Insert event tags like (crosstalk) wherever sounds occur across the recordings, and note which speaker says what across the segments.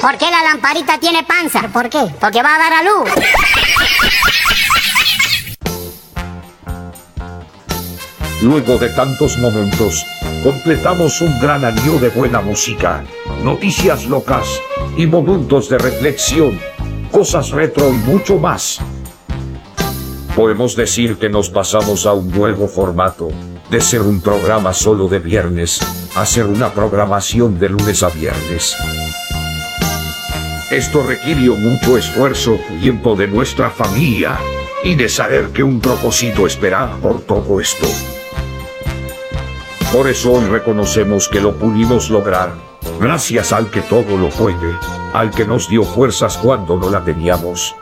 Speaker 1: ¿Por qué la lamparita tiene panza?
Speaker 2: ¿Por qué?
Speaker 1: Porque va a dar a luz.
Speaker 3: Luego de tantos momentos, completamos un gran anillo de buena música, noticias locas y momentos de reflexión, cosas retro y mucho más. Podemos decir que nos pasamos a un nuevo formato, de ser un programa solo de viernes, a ser una programación de lunes a viernes. Esto requirió mucho esfuerzo, tiempo de nuestra familia y de saber que un propósito espera por todo esto. Por eso hoy reconocemos que lo pudimos lograr, gracias al que todo lo puede, al que nos dio fuerzas cuando no la teníamos.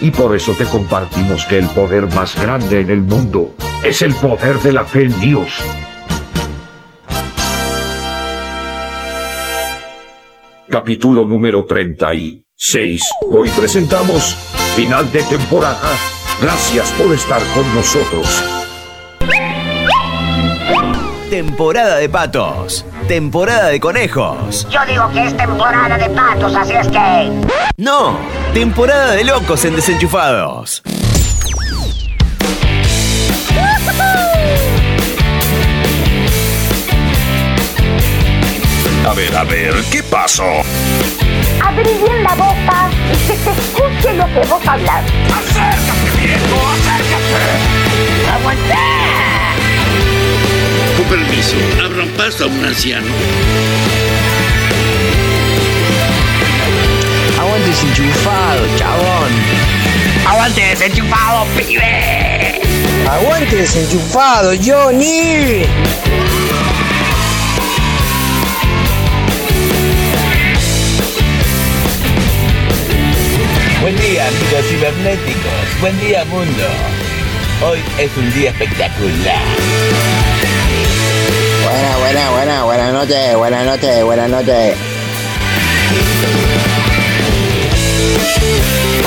Speaker 3: Y por eso te compartimos que el poder más grande en el mundo es el poder de la fe en Dios. Capítulo número 36. Hoy presentamos final de temporada. Gracias por estar con nosotros.
Speaker 4: Temporada de patos. Temporada de conejos.
Speaker 2: Yo digo que es temporada de patos, así es que...
Speaker 4: No, temporada de locos en desenchufados.
Speaker 3: A ver, a ver, ¿qué pasó?
Speaker 2: Abrí bien la boca y que se escuche lo que vos hablas.
Speaker 3: ¡Acércate, viejo! ¡Acércate!
Speaker 2: ¡Aguantá!
Speaker 5: Con permiso, abran paso a un anciano.
Speaker 6: Aguante desenchufado, chabón.
Speaker 2: ¡Aguante desenchufado, pibe!
Speaker 6: Aguante desenchufado, Johnny.
Speaker 7: Buen día, amigos cibernéticos. Buen día, mundo. Hoy es un día espectacular.
Speaker 6: Buena, buena, buena, buenas noches, buenas noches, buenas noches.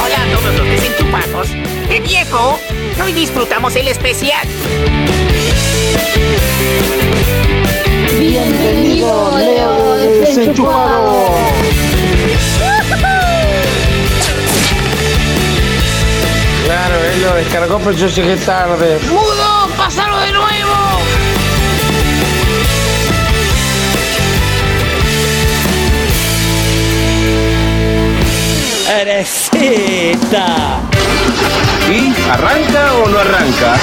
Speaker 8: Hola a todos los desenchufados. ¡Qué viejo! Hoy disfrutamos el especial.
Speaker 6: Bienvenido, Leo desenchufado. Él lo descargó, pero yo llegué tarde.
Speaker 8: ¡Mudo! ¡Pásalo de nuevo!
Speaker 9: ¡Erecita! ¿Y arranca o no arranca?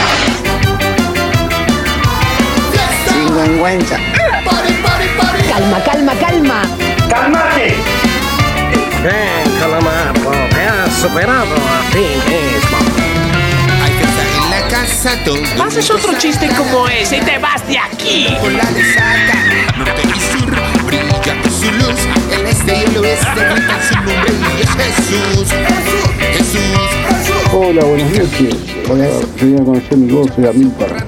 Speaker 6: Sinvergüenza.
Speaker 2: Calma, calma, calma.
Speaker 9: ¡Cálmate!
Speaker 6: Bien, Calamardo, te has superado a ti mismo.
Speaker 5: Todo.
Speaker 8: Haces otro chiste como ese y te vas de aquí.
Speaker 5: Con la desata, norte y sur, brilla con su luz. El este y el oeste gritan su nombre y es Jesús. Jesús.
Speaker 10: Hola, buenas noches. Hola, quería conocer mi voz, soy Amílcar.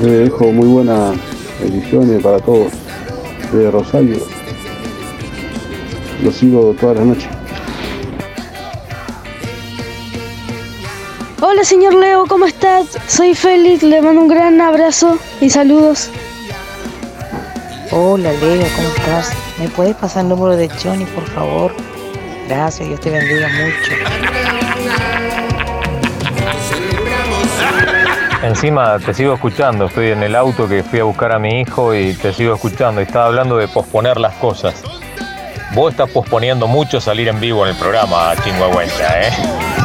Speaker 10: Le dejo muy buenas bendiciones para todos. De Rosario. Lo sigo toda la noche.
Speaker 11: Hola señor Leo, ¿cómo estás? Soy Félix, le mando un gran abrazo y saludos.
Speaker 12: Hola Leo, ¿cómo estás? ¿Me puedes pasar el número de Johnny, por favor? Gracias, Dios te bendiga mucho.
Speaker 13: Encima te sigo escuchando, estoy en el auto que fui a buscar a mi hijo y te sigo escuchando y estaba hablando de posponer las cosas. Vos estás posponiendo mucho salir en vivo en el programa, chingüengüenza, ¿eh?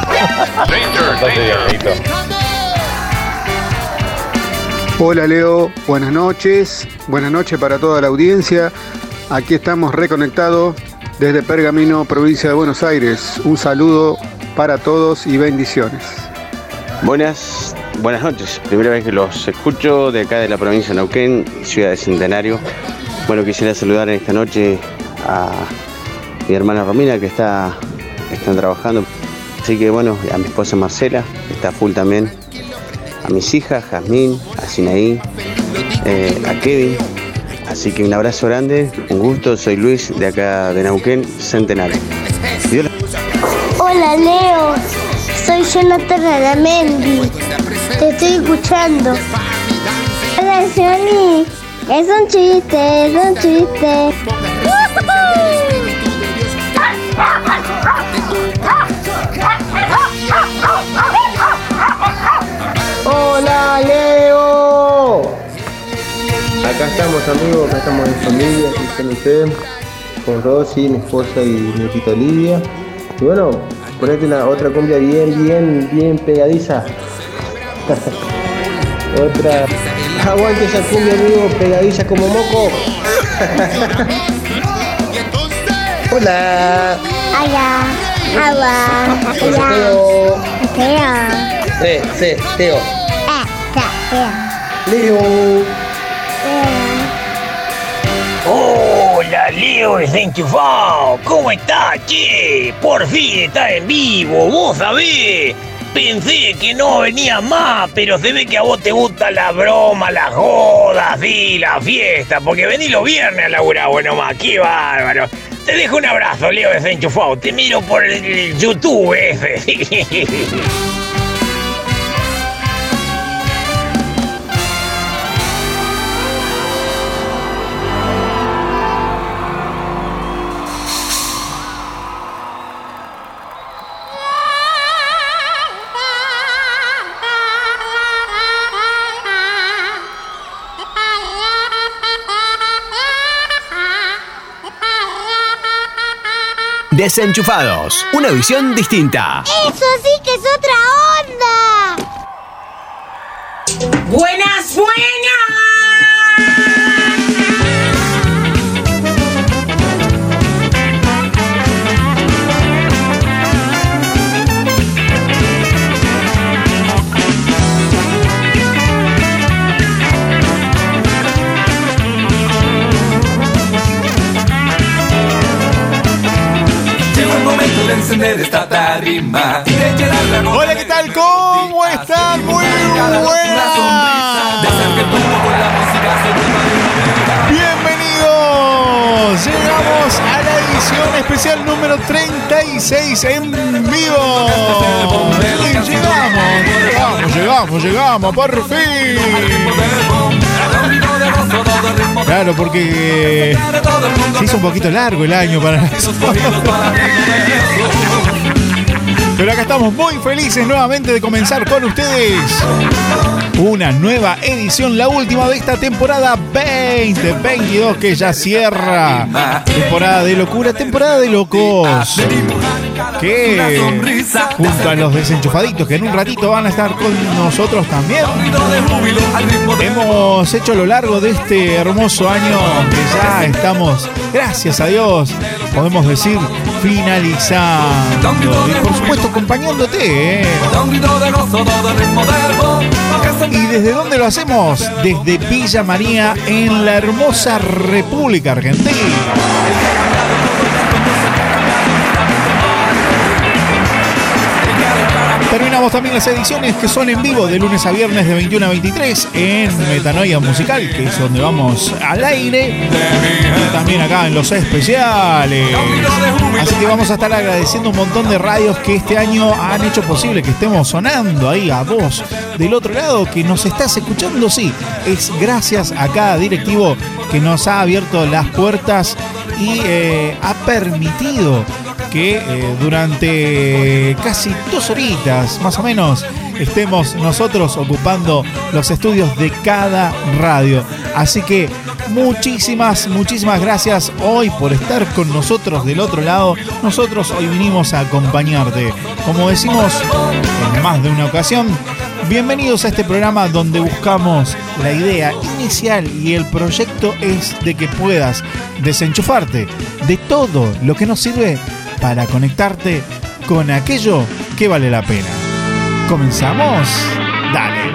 Speaker 14: Hola Leo, buenas noches, buenas noches para toda la audiencia. Aquí estamos reconectados desde Pergamino, provincia de Buenos Aires. Un saludo para todos y bendiciones.
Speaker 15: Buenas, buenas noches. Primera vez que los escucho de acá de la provincia de Neuquén, ciudad de Centenario. Bueno, quisiera saludar en esta noche a mi hermana Romina que está están trabajando. Así que bueno, a mi esposa Marcela, está full también. A mis hijas, Jazmín, a Sinaí, eh, a Kevin. Así que un abrazo grande, un gusto. Soy Luis de acá de Neuquén, Centenario.
Speaker 16: Hola Leo, soy Jonathan Aramendi. Te estoy escuchando. Hola Johnny, es un chiste, es un chiste. ¡Hola, Leo!
Speaker 17: Acá estamos, amigos, acá estamos en familia, aquí con ustedes, con Rosy, mi esposa y mi hijita Olivia. Y bueno, ponete la otra cumbia bien, bien, bien pegadiza. (laughs) otra. Aguante esa cumbia, amigo, pegadiza como moco. (laughs) Hola.
Speaker 16: Hola. Hola.
Speaker 17: Hola, Teo.
Speaker 16: Teo.
Speaker 17: Sí, sí, Teo.
Speaker 16: Eh, Teo.
Speaker 17: Leo.
Speaker 8: Hola, Leo desenchufado. ¿Cómo estás, che? Por fin estás en vivo, vos sabés. Pensé que no venía más, pero se ve que a vos te gusta la broma, las jodas y la fiesta, porque venís los viernes a laburar, bueno más, qué bárbaro. Te dejo un abrazo, Leo desenchufado. Te miro por el, YouTube ese. (laughs)
Speaker 4: Desenchufados, una visión distinta.
Speaker 16: Eso sí que es otra onda.
Speaker 18: Buenas, buenas.
Speaker 19: Encender esta tarima
Speaker 20: Hola, ¿qué tal? ¿Cómo están? Muy buenas. Bienvenidos. Llegamos a la edición especial número 36 en vivo. Llegamos, llegamos, llegamos, llegamos, por fin. Claro, porque se hizo un poquito largo el año para. (laughs) Pero acá estamos muy felices nuevamente de comenzar con ustedes una nueva edición, la última de esta temporada 2022 que ya cierra. Temporada de locura, temporada de locos. Que junto a los desenchufaditos que en un ratito van a estar con nosotros también. Hemos hecho a lo largo de este hermoso año que ya estamos, gracias a Dios, podemos decir, finalizando. Y por supuesto acompañándote. ¿eh? ¿Y desde dónde lo hacemos? Desde Villa María en la hermosa República Argentina. También las ediciones que son en vivo de lunes a viernes de 21 a 23 en Metanoia Musical, que es donde vamos al aire. También acá en los especiales. Así que vamos a estar agradeciendo un montón de radios que este año han hecho posible que estemos sonando ahí a vos del otro lado, que nos estás escuchando. Sí, es gracias a cada directivo que nos ha abierto las puertas y eh, ha permitido que eh, durante casi dos horitas, más o menos, estemos nosotros ocupando los estudios de cada radio. Así que muchísimas, muchísimas gracias hoy por estar con nosotros del otro lado. Nosotros hoy vinimos a acompañarte. Como decimos en más de una ocasión, bienvenidos a este programa donde buscamos la idea inicial y el proyecto es de que puedas desenchufarte de todo lo que nos sirve para conectarte con aquello que vale la pena. ¿Comenzamos? Dale.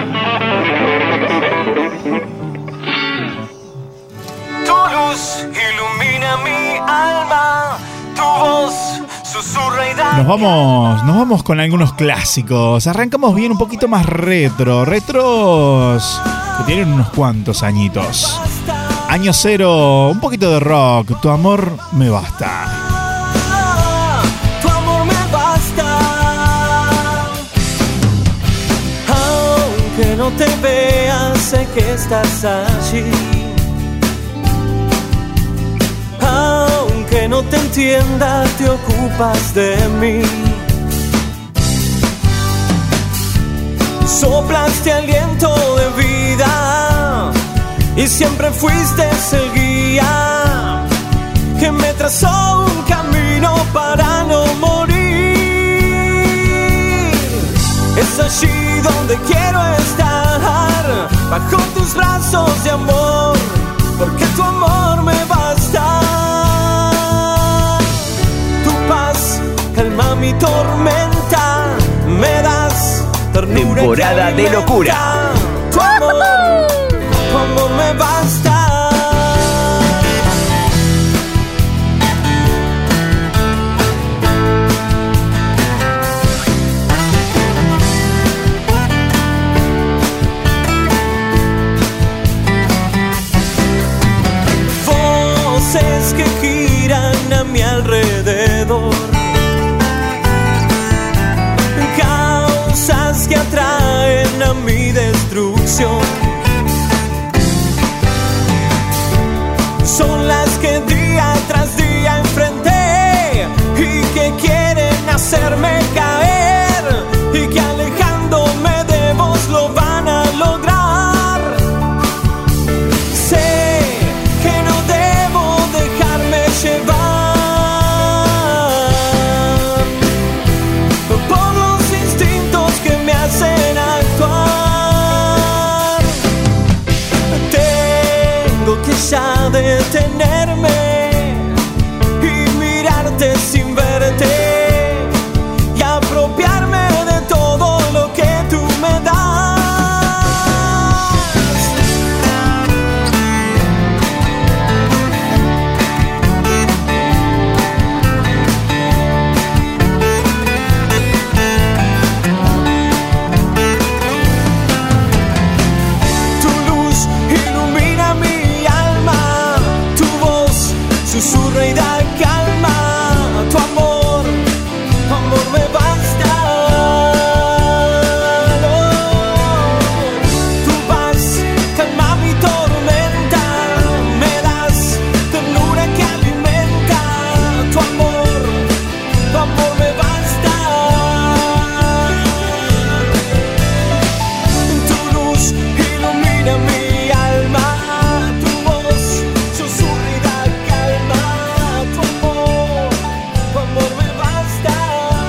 Speaker 19: Tu luz ilumina mi alma, tu voz susurra y da.
Speaker 20: Nos vamos, nos vamos con algunos clásicos. Arrancamos bien un poquito más retro. Retros que tienen unos cuantos añitos. Año cero, un poquito de rock. Tu amor me basta.
Speaker 19: No te veas, sé que estás allí. Aunque no te entienda, te ocupas de mí. Soplaste aliento de vida y siempre fuiste el guía que me trazó un camino para no morir. Es allí donde quiero estar, bajo tus brazos de amor, porque tu amor me basta. Tu paz calma mi tormenta, me das ternura
Speaker 4: Temporada de locura.
Speaker 19: Tu amor, tu amor me basta.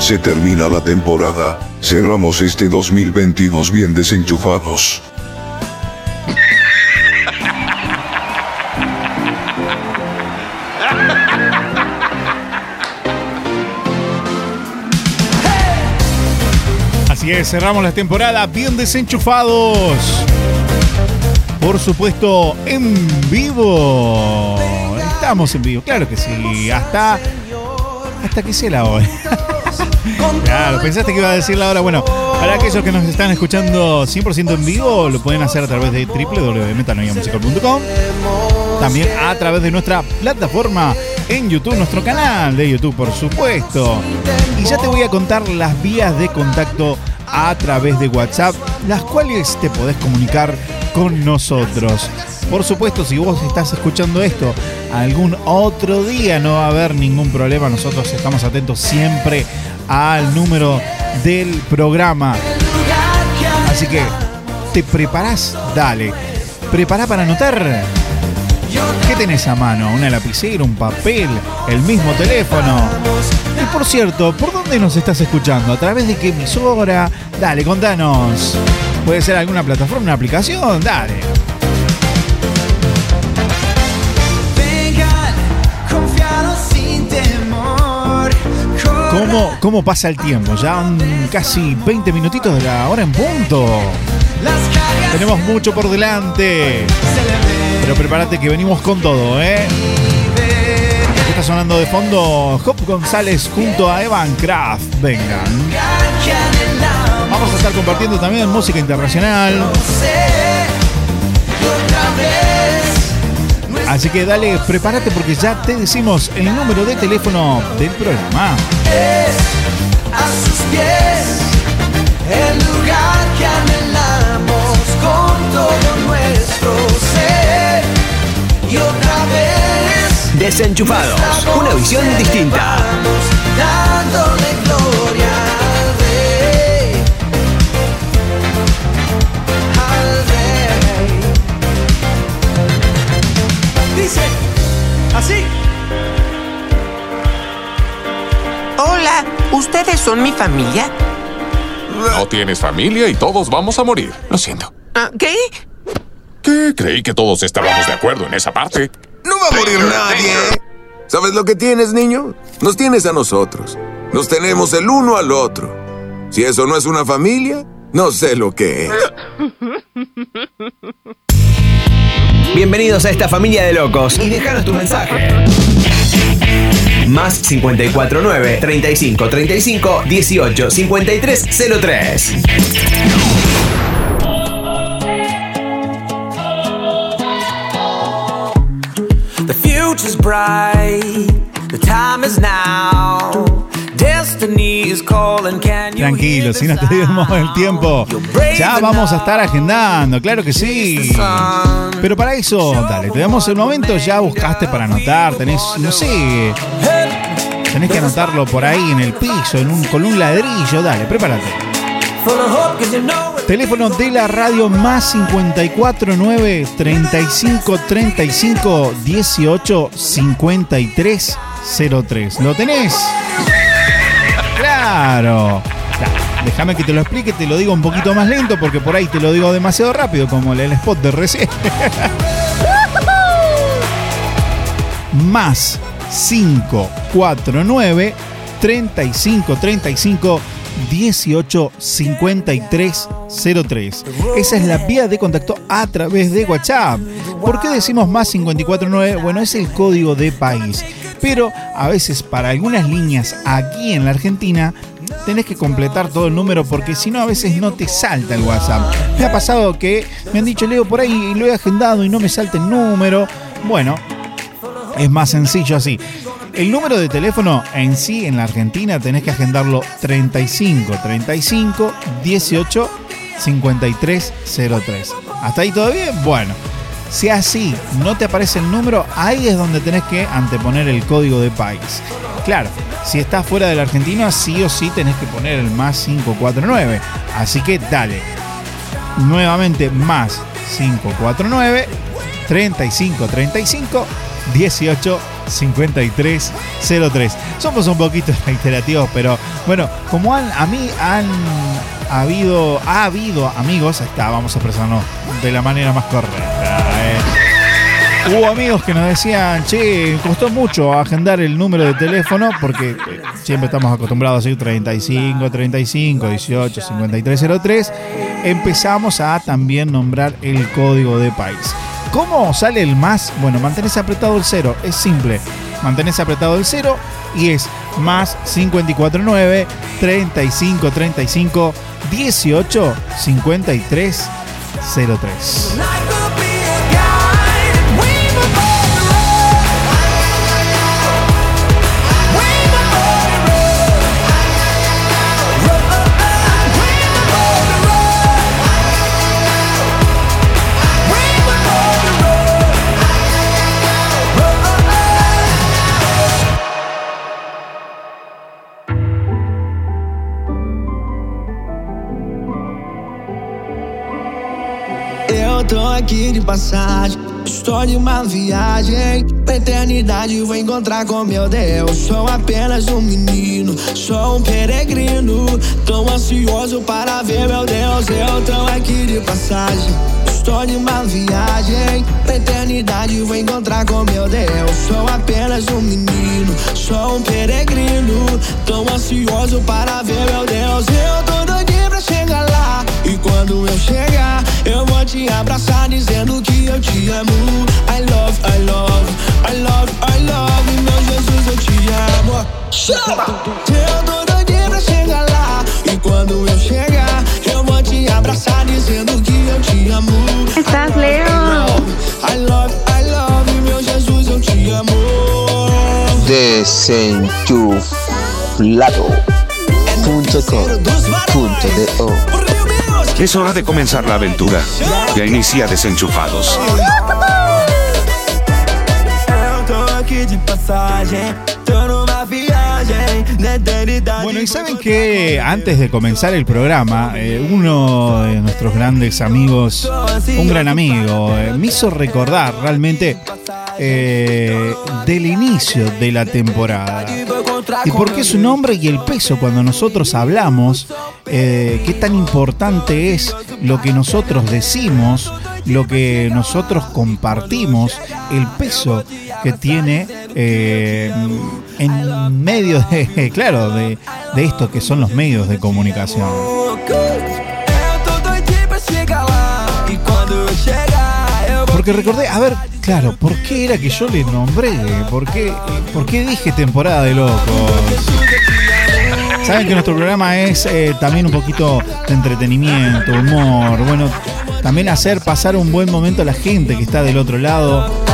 Speaker 3: Se termina la temporada, cerramos este 2022 bien desenchufados.
Speaker 20: Así es, cerramos la temporada bien desenchufados. Por supuesto, en vivo. Estamos en vivo, claro que sí. Hasta. Hasta que sea la hora. (laughs) Claro, pensaste que iba a decir la hora. Bueno, para aquellos que nos están escuchando 100% en vivo, lo pueden hacer a través de www.metanoiamusical.com. También a través de nuestra plataforma en YouTube, nuestro canal de YouTube, por supuesto. Y ya te voy a contar las vías de contacto a través de WhatsApp, las cuales te podés comunicar con nosotros. Por supuesto, si vos estás escuchando esto algún otro día, no va a haber ningún problema. Nosotros estamos atentos siempre al número del programa. Así que, ¿te preparás? Dale. ¿Prepará para anotar? ¿Qué tenés a mano? ¿Una lapicera, un papel, el mismo teléfono? Y por cierto, ¿por dónde nos estás escuchando? ¿A través de qué emisora? Dale, contanos. ¿Puede ser alguna plataforma, una aplicación? Dale. ¿Cómo, ¿Cómo pasa el tiempo? Ya casi 20 minutitos de la hora en punto. Tenemos mucho por delante. Pero prepárate que venimos con todo, ¿eh? Aquí Está sonando de fondo Hop González junto a Evan Kraft. Vengan. Vamos a estar compartiendo también música internacional. Así que dale, prepárate porque ya te decimos el número de teléfono del programa.
Speaker 19: a sus pies, el lugar que anhelamos con todo nuestro ser. Y otra vez,
Speaker 4: Desenchufados, una visión distinta.
Speaker 19: dándole gloria
Speaker 21: Así.
Speaker 6: Hola, ¿ustedes son mi familia?
Speaker 22: No tienes familia y todos vamos a morir. Lo siento.
Speaker 6: Ah, ¿Qué?
Speaker 22: ¿Qué? Creí que todos estábamos de acuerdo en esa parte.
Speaker 23: No va a morir nadie. ¿Sabes lo que tienes, niño? Nos tienes a nosotros. Nos tenemos el uno al otro. Si eso no es una familia, no sé lo que es. (laughs)
Speaker 4: Bienvenidos a esta familia de locos y déjanos tu mensaje. Más 549 35 35 18 53 03.
Speaker 24: The future's bright. The time is now. Destiny
Speaker 20: Tranquilo, si no te dimos el tiempo, ya vamos a estar agendando, claro que sí. Pero para eso, dale, te damos el momento, ya buscaste para anotar, tenés, no sé, tenés que anotarlo por ahí en el piso, en un, con un ladrillo, dale, prepárate. Teléfono de la radio más 549 35 35 18 53 03. ¿Lo tenés? Claro. Déjame que te lo explique, te lo digo un poquito más lento porque por ahí te lo digo demasiado rápido como el spot de recién. (laughs) más 549 35 35 18 53 03. Esa es la vía de contacto a través de WhatsApp. ¿Por qué decimos más 549? Bueno, es el código de país. Pero a veces para algunas líneas aquí en la Argentina tenés que completar todo el número porque si no a veces no te salta el WhatsApp. Me ha pasado que me han dicho Leo por ahí lo he agendado y no me salta el número. Bueno, es más sencillo así. El número de teléfono en sí en la Argentina tenés que agendarlo 35 35 18 53 03. ¿Hasta ahí todo bien? Bueno, si así no te aparece el número, ahí es donde tenés que anteponer el código de país. Claro, si estás fuera de la Argentina, sí o sí tenés que poner el más 549. Así que dale. Nuevamente más 549 35 35 18 53 03. Somos un poquito (laughs) reiterativos, pero bueno, como han, a mí han habido, ha habido amigos, está, vamos a expresarnos de la manera más correcta. Hubo amigos que nos decían, che, costó mucho agendar el número de teléfono porque eh, siempre estamos acostumbrados a decir 35, 35, 18, 53, 03. Empezamos a también nombrar el código de país. ¿Cómo sale el más? Bueno, mantenés apretado el cero, es simple. Mantenés apretado el cero y es más 549 35 35 18 53 03.
Speaker 24: Aqui de passagem. Estou de uma viagem. Na eternidade vou encontrar com meu Deus. Sou apenas um menino, sou um peregrino. Tão ansioso para ver meu Deus. Eu tô aqui de passagem. Estou de uma viagem. Na eternidade vou encontrar com meu Deus. Sou apenas um menino, sou um peregrino. Tão ansioso para ver meu Deus. Eu tô doidinho pra chegar lá. E quando eu chegar, eu vou te abraçar dizendo que eu te amo. I love, I love, I love, I love. E meu Jesus, eu te amo. Eu tô doidinho pra chegar lá. E quando eu chegar, eu vou te abraçar dizendo que eu te amo.
Speaker 16: Estás, Leo?
Speaker 24: I love, I love. E meu Jesus, eu te amo.
Speaker 25: Desenchuflado.com.do
Speaker 26: Es hora de comenzar la aventura. Ya inicia Desenchufados.
Speaker 20: Bueno, y saben que antes de comenzar el programa, eh, uno de nuestros grandes amigos, un gran amigo, eh, me hizo recordar realmente eh, del inicio de la temporada. ¿Y por qué su nombre y el peso cuando nosotros hablamos? eh, ¿Qué tan importante es lo que nosotros decimos, lo que nosotros compartimos, el peso que tiene eh, en medio de, (laughs) claro, de, de esto que son los medios de comunicación? Porque recordé, a ver, claro, ¿por qué era que yo le nombré? ¿Por qué, por qué dije temporada de locos? Saben que nuestro programa es eh, también un poquito de entretenimiento, humor, bueno, también hacer pasar un buen momento a la gente que está del otro lado.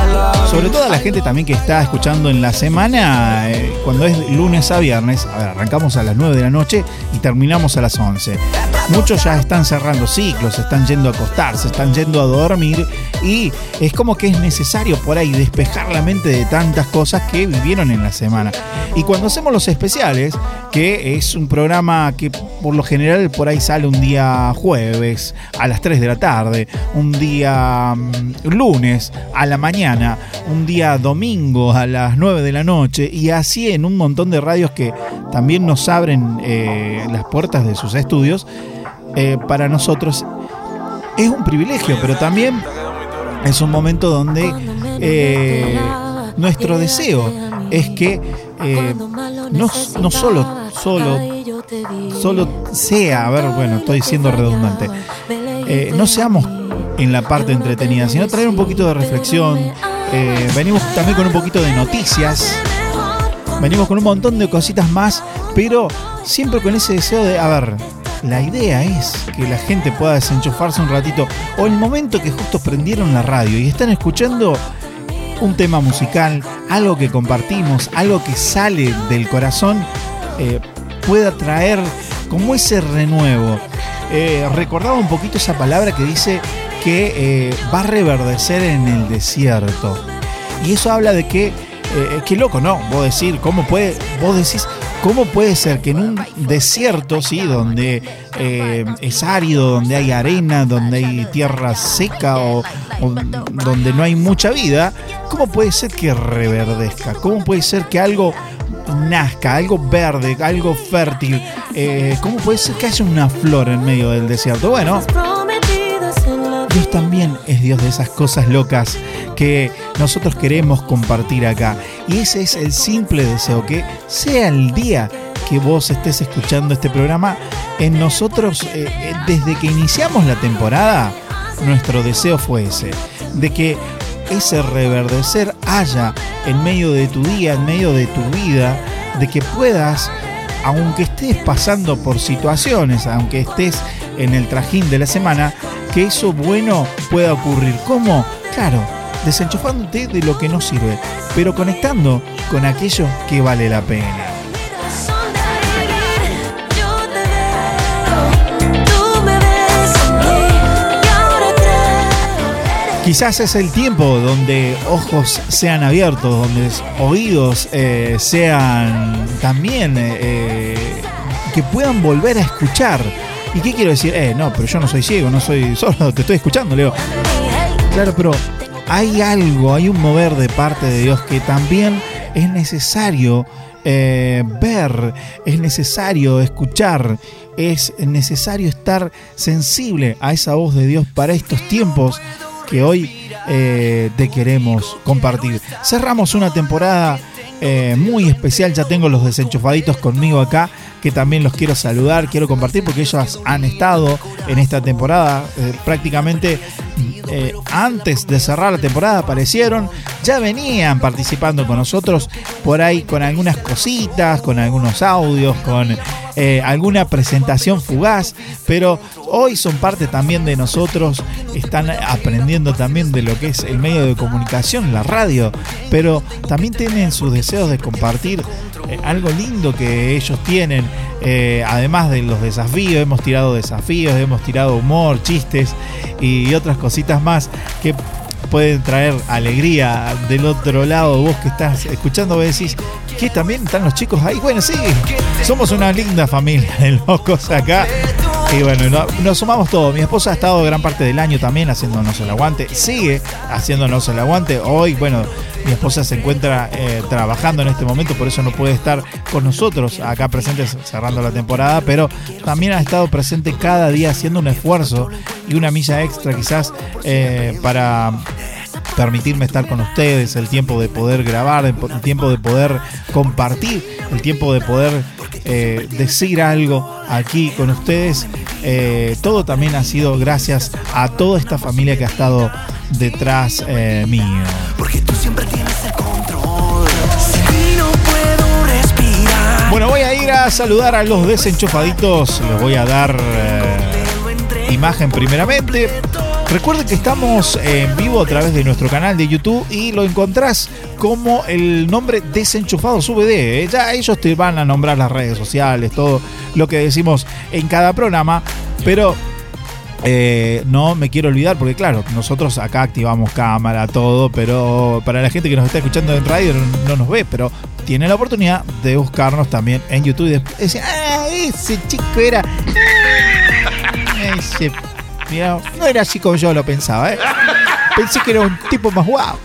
Speaker 20: Sobre todo a la gente también que está escuchando en la semana, eh, cuando es lunes a viernes, a ver, arrancamos a las 9 de la noche y terminamos a las 11. Muchos ya están cerrando ciclos, están yendo a acostarse, están yendo a dormir y es como que es necesario por ahí despejar la mente de tantas cosas que vivieron en la semana. Y cuando hacemos los especiales, que es un programa que por lo general por ahí sale un día jueves a las 3 de la tarde, un día mm, lunes a la mañana, un día domingo a las 9 de la noche y así en un montón de radios que también nos abren eh, las puertas de sus estudios, eh, para nosotros es un privilegio, pero también es un momento donde eh, nuestro deseo es que eh, no, no solo, solo, solo sea, a ver, bueno, estoy siendo redundante, no seamos en la parte entretenida, sino traer un poquito de reflexión. Eh, venimos también con un poquito de noticias, venimos con un montón de cositas más, pero siempre con ese deseo de, a ver, la idea es que la gente pueda desenchufarse un ratito o el momento que justo prendieron la radio y están escuchando un tema musical, algo que compartimos, algo que sale del corazón, eh, pueda traer como ese renuevo. Eh, recordaba un poquito esa palabra que dice que eh, va a reverdecer en el desierto. Y eso habla de que, eh, qué loco, ¿no? Vos decir, ¿cómo puede, vos decís, ¿cómo puede ser que en un desierto, sí, donde eh, es árido, donde hay arena, donde hay tierra seca o, o donde no hay mucha vida, ¿cómo puede ser que reverdezca? ¿Cómo puede ser que algo nazca, algo verde, algo fértil? Eh, ¿Cómo puede ser que haya una flor en medio del desierto? Bueno, Dios también es Dios de esas cosas locas que nosotros queremos compartir acá. Y ese es el simple deseo, que sea el día que vos estés escuchando este programa, en nosotros, eh, eh, desde que iniciamos la temporada, nuestro deseo fue ese, de que ese reverdecer haya en medio de tu día, en medio de tu vida, de que puedas, aunque estés pasando por situaciones, aunque estés en el trajín de la semana, que eso bueno pueda ocurrir. ¿Cómo? Claro, desenchufándote de lo que no sirve, pero conectando con aquello que vale la pena. Quizás es el tiempo donde ojos sean abiertos, donde oídos eh, sean también eh, que puedan volver a escuchar. ¿Y qué quiero decir? Eh, no, pero yo no soy ciego, no soy (laughs) sordo, te estoy escuchando, Leo. Claro, pero hay algo, hay un mover de parte de Dios que también es necesario eh, ver, es necesario escuchar, es necesario estar sensible a esa voz de Dios para estos tiempos que hoy eh, te queremos compartir. Cerramos una temporada eh, muy especial, ya tengo los desenchufaditos conmigo acá, que también los quiero saludar, quiero compartir porque ellos han estado en esta temporada eh, prácticamente eh, antes de cerrar la temporada aparecieron, ya venían participando con nosotros por ahí con algunas cositas, con algunos audios, con alguna presentación fugaz, pero hoy son parte también de nosotros, están aprendiendo también de lo que es el medio de comunicación, la radio, pero también tienen sus de compartir eh, algo lindo que ellos tienen, eh, además de los desafíos, hemos tirado desafíos, hemos tirado humor, chistes y otras cositas más que pueden traer alegría del otro lado. Vos que estás escuchando, decís que también están los chicos ahí. Bueno, sí, somos una linda familia de locos acá. Y bueno, no- nos sumamos todos. Mi esposa ha estado gran parte del año también haciéndonos el aguante. Sigue haciéndonos el aguante. Hoy, bueno, mi esposa se encuentra eh, trabajando en este momento, por eso no puede estar con nosotros acá presentes cerrando la temporada, pero también ha estado presente cada día haciendo un esfuerzo y una milla extra quizás eh, para permitirme estar con ustedes, el tiempo de poder grabar, el tiempo de poder compartir, el tiempo de poder eh, decir algo aquí con ustedes. Eh, todo también ha sido gracias a toda esta familia que ha estado detrás eh, mío.
Speaker 19: Porque tú siempre tienes el control. Sin ti no puedo respirar.
Speaker 20: Bueno, voy a ir a saludar a los desenchufaditos. Les voy a dar imagen primeramente. Recuerden que estamos en vivo a través de nuestro canal de YouTube y lo encontrás como el nombre Desenchufados VD. ¿eh? Ya ellos te van a nombrar las redes sociales, todo lo que decimos en cada programa. Pero eh, no me quiero olvidar, porque claro, nosotros acá activamos cámara, todo, pero para la gente que nos está escuchando en radio no, no nos ve, pero tiene la oportunidad de buscarnos también en YouTube y decir, ah, ese chico era. (laughs) ese, no era así como yo lo pensaba, ¿eh? Pensé que era un tipo más guapo.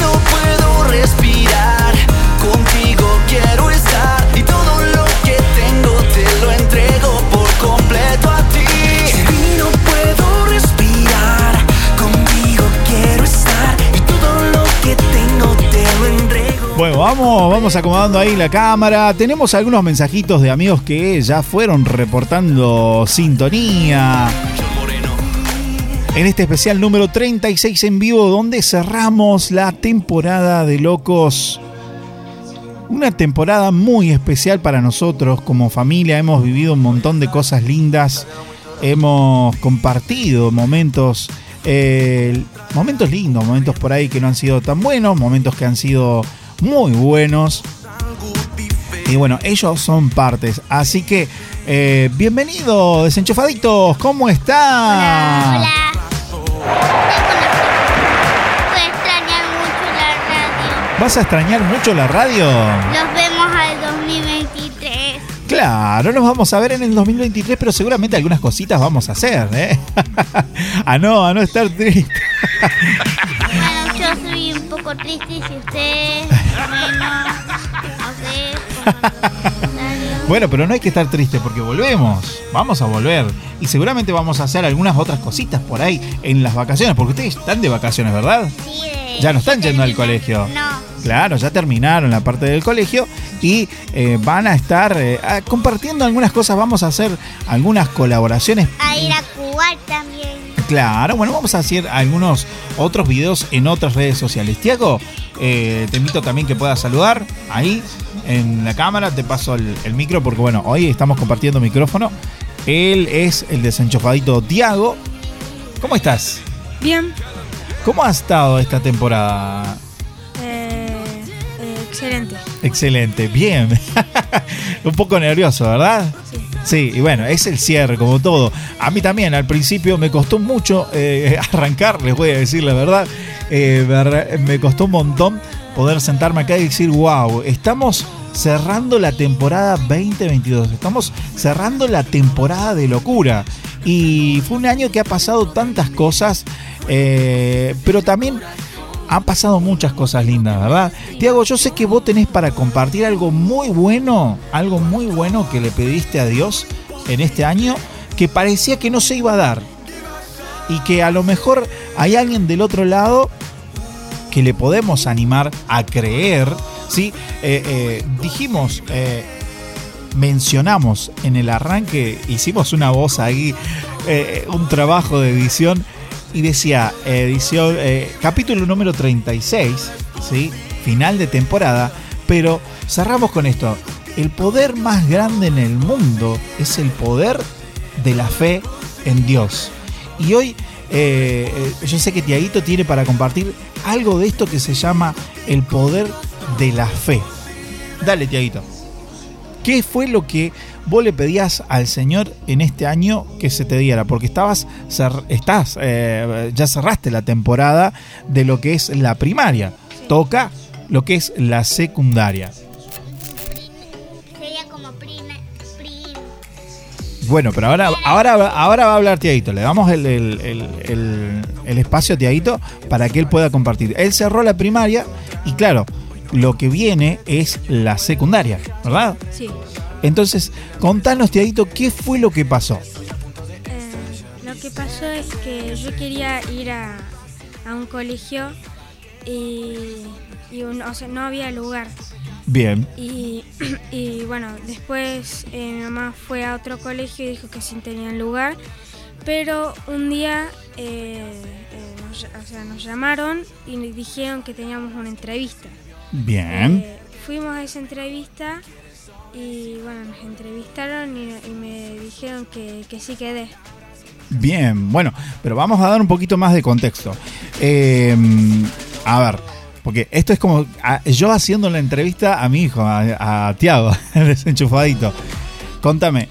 Speaker 19: No puedo respirar. Contigo quiero
Speaker 20: Bueno, vamos, vamos acomodando ahí la cámara. Tenemos algunos mensajitos de amigos que ya fueron reportando sintonía. En este especial número 36 en vivo, donde cerramos la temporada de Locos. Una temporada muy especial para nosotros como familia. Hemos vivido un montón de cosas lindas. Hemos compartido momentos, eh, momentos lindos, momentos por ahí que no han sido tan buenos, momentos que han sido muy buenos. Y bueno, ellos son partes. Así que, eh, bienvenidos, desenchufaditos. ¿Cómo están?
Speaker 16: Hola. Voy a extrañar mucho la radio.
Speaker 20: ¿Vas a extrañar mucho la radio?
Speaker 16: Nos vemos al 2023.
Speaker 20: Claro, nos vamos a ver en el 2023, pero seguramente algunas cositas vamos a hacer, ¿eh? (laughs) a no, a no estar triste.
Speaker 16: Soy un poco triste y si usted, bueno, no sé.
Speaker 20: Bueno, pero no hay que estar triste porque volvemos. Vamos a volver. Y seguramente vamos a hacer algunas otras cositas por ahí en las vacaciones, porque ustedes están de vacaciones, ¿verdad? Ya no están yendo al colegio.
Speaker 16: No.
Speaker 20: Claro, ya terminaron la parte del colegio y eh, van a estar eh, compartiendo algunas cosas. Vamos a hacer algunas colaboraciones
Speaker 16: A ir a jugar también.
Speaker 20: Claro, bueno, vamos a hacer algunos otros videos en otras redes sociales. Tiago, eh, te invito también que puedas saludar ahí en la cámara. Te paso el, el micro porque, bueno, hoy estamos compartiendo micrófono. Él es el desenchufadito Tiago. ¿Cómo estás?
Speaker 27: Bien,
Speaker 20: ¿Cómo ha estado esta temporada?
Speaker 27: eh, eh, excelente.
Speaker 20: Excelente, bien. (laughs) Un poco nervioso, ¿verdad? Sí. Y bueno, es el cierre, como todo. A mí también, al principio me costó mucho eh, (laughs) arrancar, les voy a decir la verdad. Eh, me costó un montón poder sentarme acá y decir, wow, estamos cerrando la temporada 2022, estamos cerrando la temporada de locura. Y fue un año que ha pasado tantas cosas, eh, pero también han pasado muchas cosas lindas, ¿verdad? Tiago, yo sé que vos tenés para compartir algo muy bueno, algo muy bueno que le pediste a Dios en este año que parecía que no se iba a dar. Y que a lo mejor hay alguien del otro lado que le podemos animar a creer, ¿sí? Eh, eh, dijimos, eh, mencionamos en el arranque, hicimos una voz ahí, un trabajo de edición y decía, edición, eh, capítulo número 36, ¿sí? Final de temporada, pero cerramos con esto. El poder más grande en el mundo es el poder de la fe en Dios. Y hoy eh, eh, yo sé que Tiaguito tiene para compartir algo de esto que se llama el poder de la fe. Dale, Tiaguito. ¿Qué fue lo que vos le pedías al Señor en este año que se te diera? Porque estabas, estás, eh, ya cerraste la temporada de lo que es la primaria. Toca lo que es la secundaria. Sería como prime, prim. Bueno, pero ahora, ahora, ahora va a hablar Tiaguito. Le damos el, el espacio a Tiaguito para que él pueda compartir. Él cerró la primaria y claro, lo que viene es la secundaria, ¿verdad?
Speaker 27: Sí.
Speaker 20: Entonces, contanos, Tiaguito, ¿qué fue lo que pasó?
Speaker 27: Lo que pasó es que yo quería ir a, a un colegio y, y un- o sea, no había lugar.
Speaker 20: Bien.
Speaker 27: Y, (clears throat) y bueno, después eh, mi mamá fue a otro colegio y dijo que sí tenían lugar. Pero un día eh, eh, nos, o sea, nos llamaron y nos dijeron que teníamos una entrevista.
Speaker 20: Bien.
Speaker 27: Eh, fuimos a esa entrevista y bueno, nos entrevistaron y, y me dijeron que, que sí quedé.
Speaker 20: Bien, bueno, pero vamos a dar un poquito más de contexto. Eh, a ver, porque esto es como a- yo haciendo la entrevista a mi hijo, a, a Tiago, (laughs) el desenchufadito. Contame,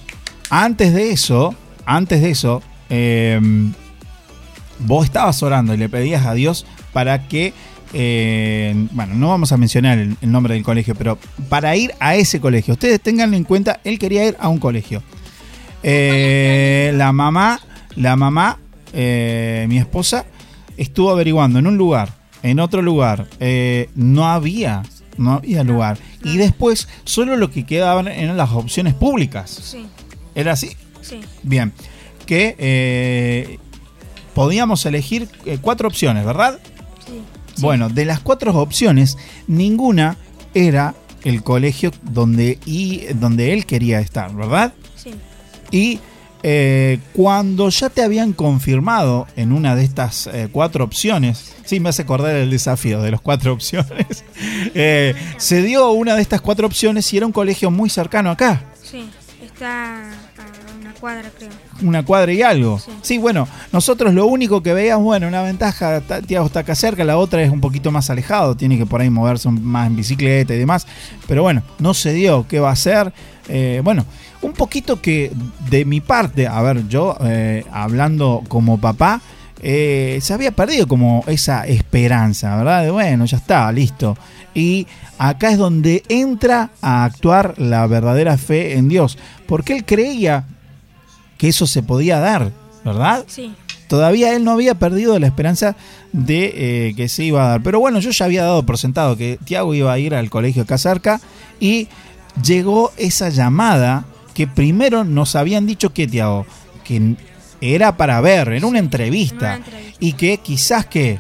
Speaker 20: antes de eso, antes de eso, eh, vos estabas orando y le pedías a Dios para que, eh, bueno, no vamos a mencionar el, el nombre del colegio, pero para ir a ese colegio, ustedes tengan en cuenta, él quería ir a un colegio. Eh, la mamá, la mamá, eh, mi esposa, estuvo averiguando en un lugar, en otro lugar, no había, no había lugar. Y después solo lo que quedaban eran las opciones públicas.
Speaker 27: Sí,
Speaker 20: ¿Era así?
Speaker 27: sí.
Speaker 20: Bien. Que podíamos elegir cuatro opciones, ¿verdad? Bueno, de las cuatro opciones, ninguna era el colegio donde, y, donde él quería estar, ¿verdad?
Speaker 27: Sí.
Speaker 20: Y eh, cuando ya te habían confirmado en una de estas eh, cuatro opciones, sí, me hace acordar el desafío de las cuatro (laughs) opciones, eh, se dio una de estas cuatro opciones y era un colegio muy cercano acá,
Speaker 27: Sí, está cuadra, creo.
Speaker 20: una cuadra y algo. Sí, bueno, nosotros lo único que veíamos, bueno, una ventaja, ta- Tiago está acá cerca, la otra es un poquito más alejado, tiene que por ahí moverse más en bicicleta y demás, pero bueno, no se dio, ¿qué va a hacer? Eh, bueno, un poquito que de mi parte, a ver, yo eh, hablando como papá, eh, se había perdido como esa esperanza, ¿verdad? De bueno, ya está, listo. Y acá es donde entra a actuar la verdadera fe en Dios, porque él creía que eso se podía dar, ¿verdad?
Speaker 27: Sí.
Speaker 20: Todavía él no había perdido la esperanza de eh, que se iba a dar. Pero bueno, yo ya había dado por sentado que Tiago iba a ir al colegio acá cerca y llegó esa llamada que primero nos habían dicho que Tiago, que era para ver, era una entrevista,
Speaker 27: Una entrevista.
Speaker 20: y que quizás que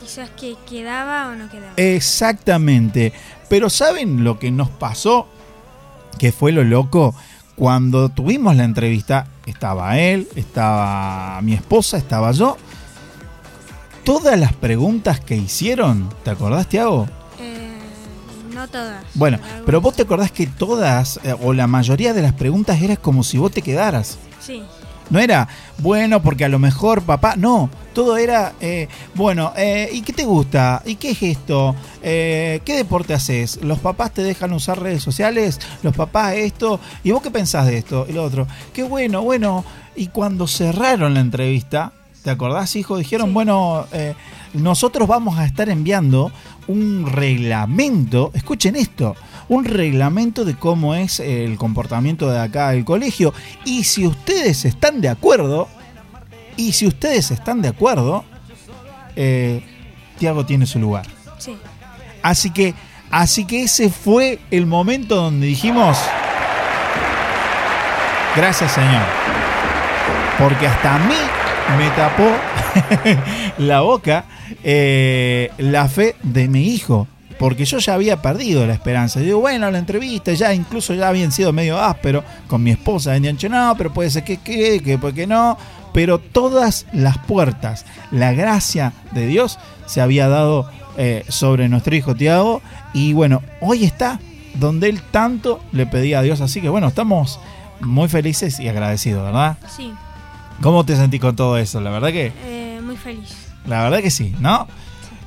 Speaker 27: quizás que quedaba o no quedaba.
Speaker 20: Exactamente. Pero ¿saben lo que nos pasó? Que fue lo loco. Cuando tuvimos la entrevista, estaba él, estaba mi esposa, estaba yo. Todas las preguntas que hicieron, ¿te acordás, Tiago?
Speaker 27: Eh, no todas.
Speaker 20: Bueno, pero vos te acordás que todas, eh, o la mayoría de las preguntas era como si vos te quedaras.
Speaker 27: Sí.
Speaker 20: No era, bueno, porque a lo mejor papá, no, todo era, eh, bueno, eh, ¿y qué te gusta? ¿Y qué es esto? Eh, ¿Qué deporte haces? ¿Los papás te dejan usar redes sociales? ¿Los papás esto? ¿Y vos qué pensás de esto? Y lo otro, qué bueno, bueno. Y cuando cerraron la entrevista, ¿te acordás, hijo? Dijeron, bueno, eh, nosotros vamos a estar enviando un reglamento, escuchen esto, un reglamento de cómo es el comportamiento de acá del colegio. Y si ustedes están de acuerdo, y si ustedes están de acuerdo, eh, Tiago tiene su lugar.
Speaker 27: Sí.
Speaker 20: Así que, así que ese fue el momento donde dijimos, gracias Señor, porque hasta a mí me tapó (laughs) la boca eh, la fe de mi hijo. Porque yo ya había perdido la esperanza. Digo, bueno, la entrevista ya incluso ya habían sido medio áspero con mi esposa. Habían dicho, no, pero puede ser que quede, que porque no. Pero todas las puertas, la gracia de Dios se había dado eh, sobre nuestro hijo Tiago. Y bueno, hoy está donde él tanto le pedía a Dios. Así que bueno, estamos muy felices y agradecidos, ¿verdad?
Speaker 27: Sí.
Speaker 20: ¿Cómo te sentís con todo eso? La verdad que,
Speaker 27: Eh, muy feliz.
Speaker 20: la verdad que sí, ¿no?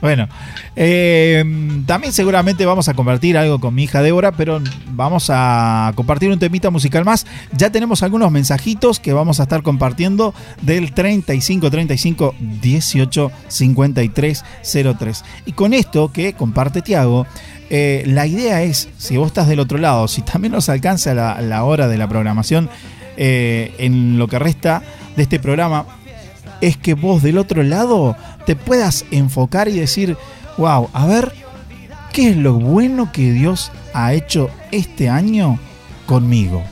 Speaker 20: Bueno, eh, también seguramente vamos a compartir algo con mi hija Débora, pero vamos a compartir un temita musical más. Ya tenemos algunos mensajitos que vamos a estar compartiendo del 35 35 18 53 03. Y con esto que comparte Tiago, eh, la idea es, si vos estás del otro lado, si también nos alcanza la, hora de la programación, eh, en lo que resta de este programa es que vos del otro lado te puedas enfocar y decir, wow, a ver, ¿qué es lo bueno que Dios ha hecho este año conmigo?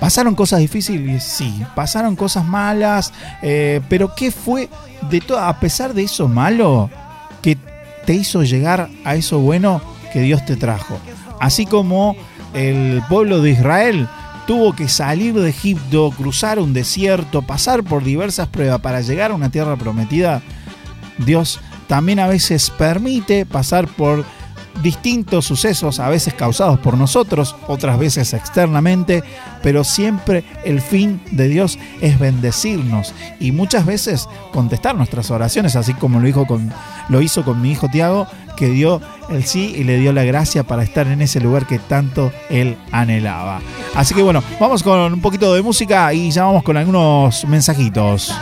Speaker 20: ¿Pasaron cosas difíciles? Sí. ¿Pasaron cosas malas? Eh, pero ¿qué fue de todo, a pesar de eso malo, que te hizo llegar a eso bueno que Dios te trajo? Así como el pueblo de Israel tuvo que salir de Egipto, cruzar un desierto, pasar por diversas pruebas para llegar a una tierra prometida, Dios también a veces permite pasar por distintos sucesos, a veces causados por nosotros, otras veces externamente, pero siempre el fin de Dios es bendecirnos y muchas veces contestar nuestras oraciones, así como lo, dijo con, lo hizo con mi hijo Tiago, que dio el sí y le dio la gracia para estar en ese lugar que tanto él anhelaba. Así que bueno, vamos con un poquito de música y ya vamos con algunos mensajitos.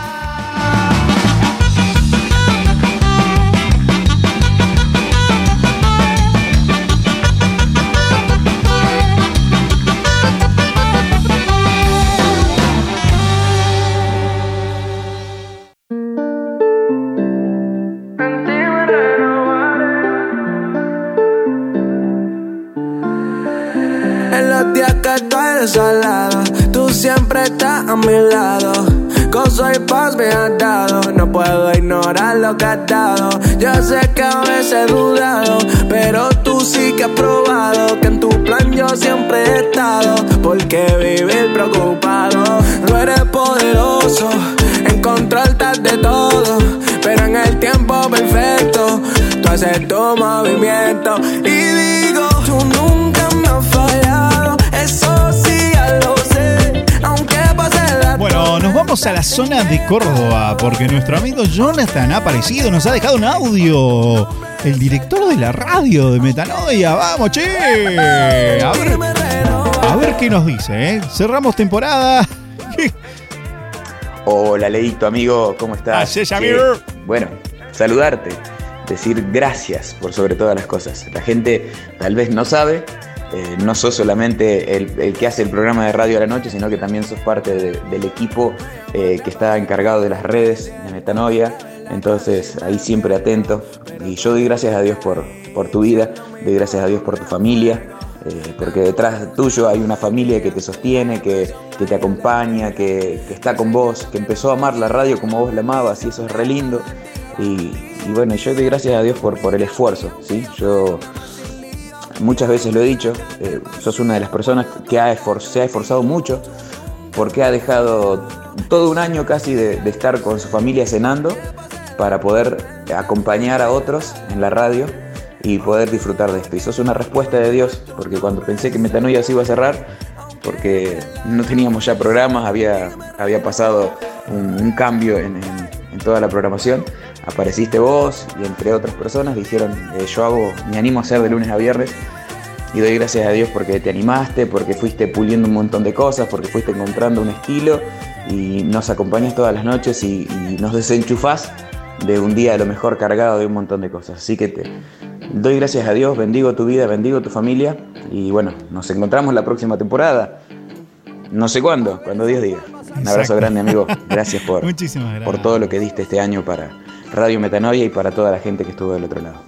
Speaker 28: Que. Yo sé que a veces he dudado, pero tú sí que has probado que en tu plan yo siempre he estado. Porque vivir preocupado, no eres poderoso, en control de todo, pero en el tiempo perfecto, tú haces tu movimiento y digo,
Speaker 20: vamos a la zona de Córdoba porque nuestro amigo Jonathan ha aparecido, nos ha dejado un audio. El director de la radio de Metanoia, vamos, che. A ver, a ver qué nos dice, ¿eh? Cerramos temporada. (laughs)
Speaker 29: Hola, Leito, amigo, ¿cómo estás?
Speaker 20: Así es, amigo.
Speaker 29: Bueno, saludarte, decir gracias por sobre todas las cosas. La gente tal vez no sabe, eh, no sos solamente el, que hace el programa de radio a la noche, sino que también sos parte de- del equipo eh, que está encargado de las redes de Metanoia. Entonces, ahí siempre atento. Y yo doy gracias a Dios por, tu vida, doy gracias a Dios por tu familia, eh, porque detrás tuyo hay una familia que te sostiene, que, te acompaña, que, está con vos, que empezó a amar la radio como vos la amabas, y eso es re lindo. Y, y bueno, yo doy gracias a Dios por, por el esfuerzo, ¿sí? Yo muchas veces lo he dicho, eh, sos una de las personas que ha se ha esforzado mucho porque ha dejado todo un año casi de, estar con su familia cenando para poder acompañar a otros en la radio y poder disfrutar de esto. Y sos una respuesta de Dios, porque cuando pensé que Metanoia se iba a cerrar, porque no teníamos ya programas, había, había pasado un, cambio en- en toda la programación, apareciste vos y entre otras personas dijeron, eh, yo hago, me animo a hacer de lunes a viernes y doy gracias a Dios porque te animaste, porque fuiste puliendo un montón de cosas, porque fuiste encontrando un estilo y nos acompañas todas las noches y, y nos desenchufás de un día a lo mejor cargado de un montón de cosas. Así que te doy gracias a Dios, bendigo tu vida, bendigo tu familia y bueno, nos encontramos la próxima temporada. No sé cuándo, cuando Dios diga. Un abrazo grande, amigo. Gracias por, (laughs)
Speaker 20: Muchísimas gracias.
Speaker 29: por todo lo que diste este año para Radio Metanoia y para toda la gente que estuvo del otro lado.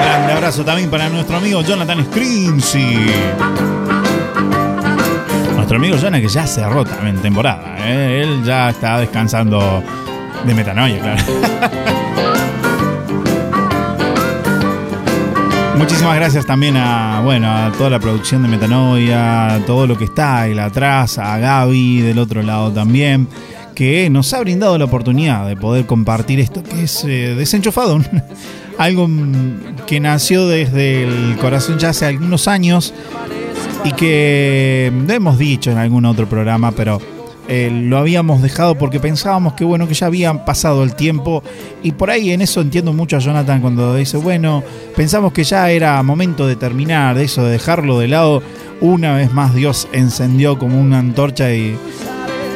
Speaker 20: Grande abrazo también para nuestro amigo Jonathan Scrinzi. Nuestro amigo Jonathan que ya cerró también temporada. ¿eh? Él ya está descansando de metanoia, claro. (laughs) Muchísimas gracias también a, bueno, a toda la producción de Metanoia, todo lo que está ahí atrás, a Gaby del otro lado también, que nos ha brindado la oportunidad de poder compartir esto que es eh, desenchufado, algo (laughs) que nació desde el corazón ya hace algunos años y que hemos dicho en algún otro programa, pero eh, lo habíamos dejado porque pensábamos que bueno, que ya habían pasado el tiempo y por ahí en eso entiendo mucho a Jonathan cuando dice, bueno, pensamos que ya era momento de terminar, de eso, de dejarlo de lado. Una vez más Dios encendió como una antorcha y,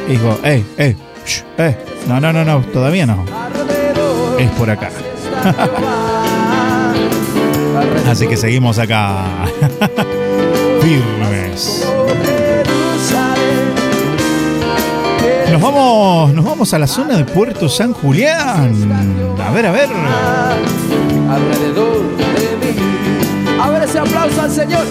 Speaker 20: dijo, eh, eh, eh, no, no, no, no, todavía no. Es por acá. (laughs) Así que seguimos acá. (laughs) Firmes. Nos vamos, nos vamos a la zona de Puerto San Julián. A ver, a ver.
Speaker 28: Alrededor de mí. A ver ese aplauso al Señor.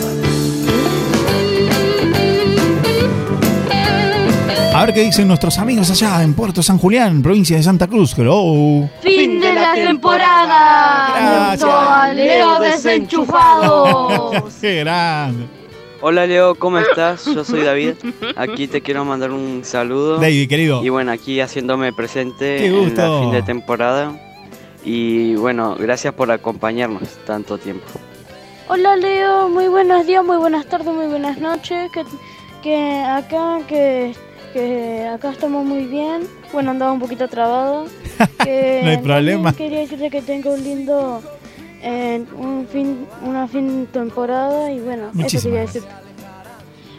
Speaker 20: A ver qué dicen nuestros amigos allá en Puerto San Julián, provincia de Santa Cruz. Hello.
Speaker 11: Fin de la temporada. A Leo desenchufado. (laughs)
Speaker 20: Qué grande.
Speaker 30: Hola Leo, ¿cómo estás? Yo soy David. Aquí te quiero mandar un saludo.
Speaker 20: David, querido.
Speaker 30: Y bueno, aquí haciéndome presente
Speaker 20: Qué
Speaker 30: en
Speaker 20: gusto.
Speaker 30: la fin de temporada. Y bueno, gracias por acompañarnos tanto tiempo.
Speaker 11: Hola Leo, muy buenos días, muy buenas tardes, muy buenas noches. Que, que acá que, que acá estamos muy bien. Bueno, andaba un poquito trabado. (laughs) Que
Speaker 20: No hay problema.
Speaker 11: Quería decirte que tenga un lindo eh, un fin, una fin temporada y bueno, eso
Speaker 20: Muchísimas
Speaker 11: quería decirte.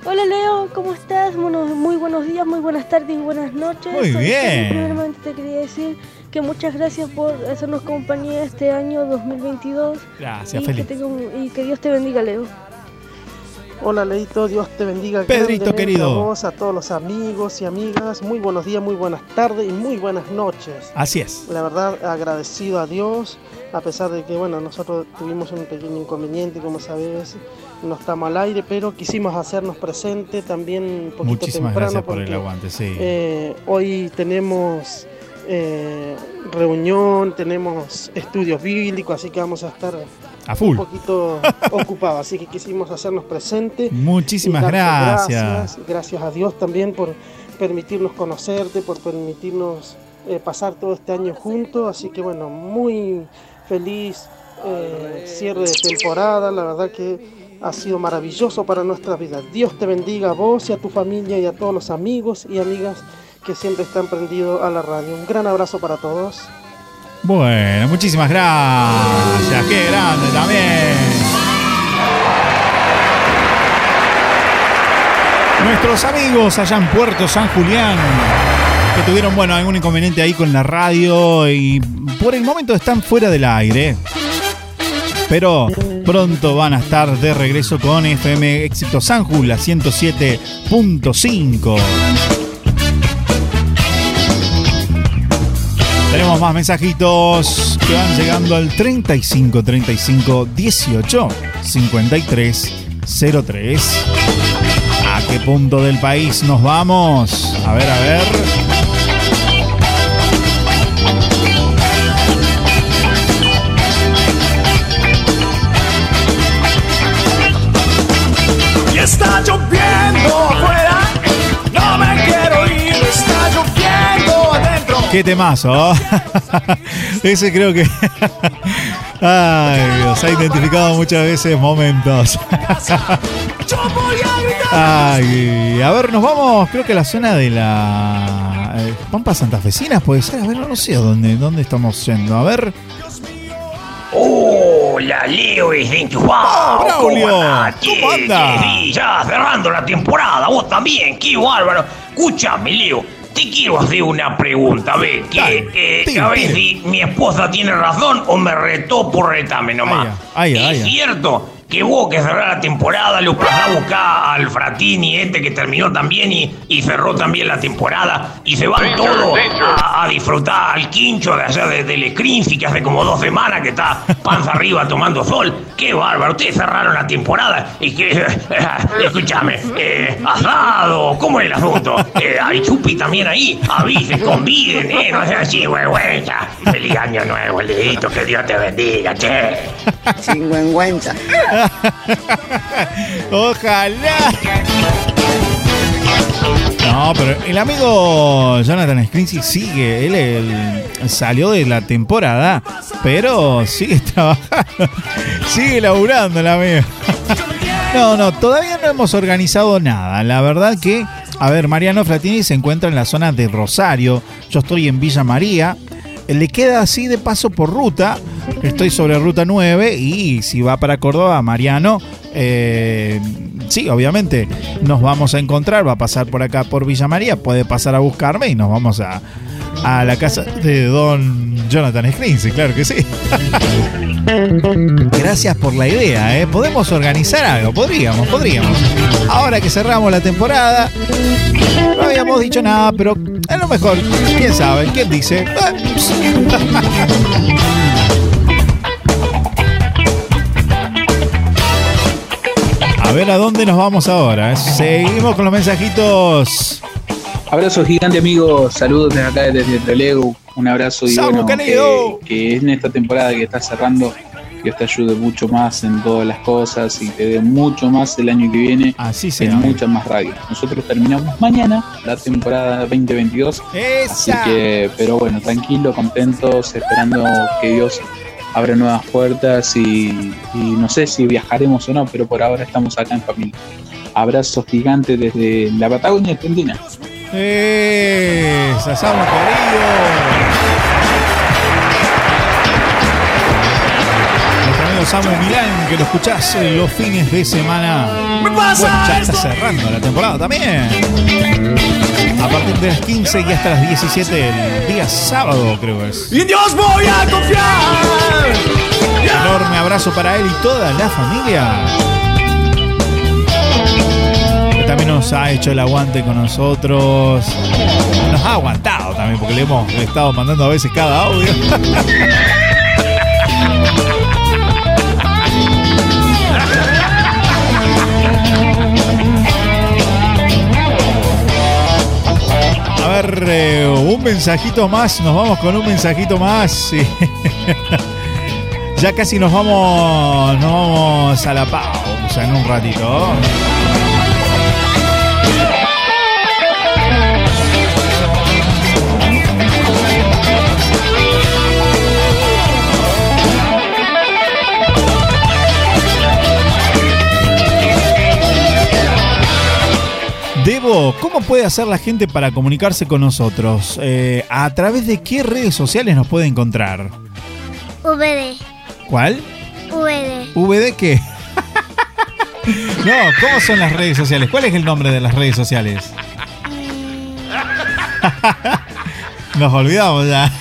Speaker 11: Hola Leo, ¿cómo estás? Bueno, muy buenos días, muy buenas tardes y buenas noches.
Speaker 20: Muy
Speaker 11: Soy
Speaker 20: bien.
Speaker 11: Kelly. Primeramente te quería decir que muchas gracias por hacernos compañía este año 2022.
Speaker 20: Gracias,
Speaker 11: y
Speaker 20: Feli.
Speaker 11: que, y que Dios te bendiga, Leo.
Speaker 31: Hola Leito, Dios te bendiga.
Speaker 20: Pedrito, querido.
Speaker 31: A vos, a todos los amigos y amigas, muy buenos días, muy buenas tardes y muy buenas noches.
Speaker 20: Así es.
Speaker 31: La verdad, agradecido a Dios, a pesar de que, bueno, nosotros tuvimos un pequeño inconveniente, como sabes, no estamos al aire, pero quisimos hacernos presente también un poquito
Speaker 20: Muchísimas
Speaker 31: temprano
Speaker 20: gracias por el aguante, sí.
Speaker 31: eh, hoy tenemos eh, reunión, tenemos estudios bíblicos, así que vamos a estar
Speaker 20: A full.
Speaker 31: un poquito (laughs) ocupados, así que quisimos hacernos presente.
Speaker 20: Muchísimas. Gracias,
Speaker 31: gracias a Dios también por permitirnos conocerte, por permitirnos eh, pasar todo este año juntos, así que bueno, muy feliz eh, cierre de temporada, la verdad que ha sido maravilloso para nuestra vida. Dios te bendiga a vos y a tu familia y a todos los amigos y amigas que siempre están prendidos a la radio. Un gran abrazo para todos.
Speaker 20: Bueno, muchísimas gracias. Qué grande también. Nuestros amigos allá en Puerto San Julián, que tuvieron, bueno, algún inconveniente ahí con la radio y por el momento están fuera del aire. Pero pronto van a estar de regreso con FM Éxito San Julián, la 107.5. Tenemos más mensajitos que van llegando al 35 35 18 53 03. ¿A qué punto del país nos vamos? A ver, a ver. Qué temazo. (laughs) Ese creo que. Ay, Dios, ha identificado muchas veces momentos. Ay, a ver, nos vamos, creo que a la zona de la. eh, Pampa Santafesinas, puede ser. A ver, no sé dónde, dónde estamos yendo. A ver.
Speaker 8: Hola, Leo es enchufado.
Speaker 20: Braulio,
Speaker 8: ¿Cómo
Speaker 20: anda?
Speaker 8: Ya cerrando la temporada, vos también, qué bárbaro. Escúchame, Leo, te quiero hacer una pregunta, ve, que eh,
Speaker 20: tire,
Speaker 8: a ver si mi esposa tiene razón o me retó por retarme nomás.
Speaker 20: Ay,
Speaker 8: ¿Es
Speaker 20: ay, ay.
Speaker 8: cierto que vos que cerrás la temporada lo pasás a buscar al Fratini este que terminó también y, y cerró también la temporada y se van todos a, a disfrutar al quincho de allá de- del Screenfi que hace como dos semanas que está panza arriba tomando sol? ¡Qué bárbaro! Ustedes cerraron la temporada y que... (laughs) escúchame, eh, asado, ¿cómo es el asunto? Eh, hay chupi también ahí, avisen, conviden, eh, no sean así, vergüenza. Feliz año nuevo, Leito, que Dios te bendiga, che.
Speaker 18: Sinvergüenza. (laughs)
Speaker 20: Ojalá. No, pero el amigo Jonathan Scrincy sigue. Él, él salió de la temporada, pero sigue (laughs) trabajando. Sigue laburando el amigo. (laughs) No, no, todavía no hemos organizado nada. La verdad que, a ver, Mariano Fratini se encuentra en la zona de Rosario. Yo estoy en Villa María. Le queda así de paso por ruta. Estoy sobre ruta 9 y si va para Córdoba, Mariano, eh, sí, obviamente nos vamos a encontrar, va a pasar por acá por Villa María, puede pasar a buscarme y nos vamos a, a la casa de don Jonathan Scrinzi, claro que sí. (laughs) Gracias por la idea, ¿eh? Podemos organizar algo, podríamos, podríamos. Ahora que cerramos la temporada, no habíamos dicho nada, pero a lo mejor, quién sabe, quién dice. (laughs) A ver a dónde nos vamos ahora. eh? Seguimos con los mensajitos.
Speaker 32: Abrazo gigante, amigos. Saludos desde acá, desde Treleu. Un abrazo y bueno, que, que en esta temporada que está cerrando, Dios te ayude mucho más en todas las cosas y te dé mucho más el año que viene
Speaker 20: Así
Speaker 32: en mucha más radio. Nosotros terminamos mañana la temporada 2022. Así
Speaker 20: ¡Esa!
Speaker 32: que, pero bueno, tranquilo, contentos, esperando que Dios abra nuevas puertas y, y no sé si viajaremos o no, pero por ahora estamos acá en familia. Abrazos gigantes desde la Patagonia Argentina.
Speaker 20: ¡Esa, Samu querido! Nuestro amigo Samu Milán, que lo escuchás los fines de semana. Bueno, ya está cerrando la temporada también. A partir de las 15 y hasta las 17 el día sábado, creo que es.
Speaker 19: Y en Dios voy a confiar.
Speaker 20: Enorme abrazo para él y toda la familia. También nos ha hecho el aguante con nosotros. Nos ha aguantado también, porque le hemos estado mandando a veces cada audio. A ver, eh, un mensajito más. Nos vamos con un mensajito más. (laughs) Ya casi nos vamos, nos vamos a la pausa en un ratito. ¿Cómo puede hacer la gente para comunicarse con nosotros? Eh, ¿A través de qué redes sociales nos puede encontrar?
Speaker 16: VD.
Speaker 20: ¿Cuál?
Speaker 16: VD.
Speaker 20: ¿VD qué? (laughs) no, ¿cómo son las redes sociales? ¿Cuál es el nombre de las redes sociales? (laughs) Nos olvidamos ya.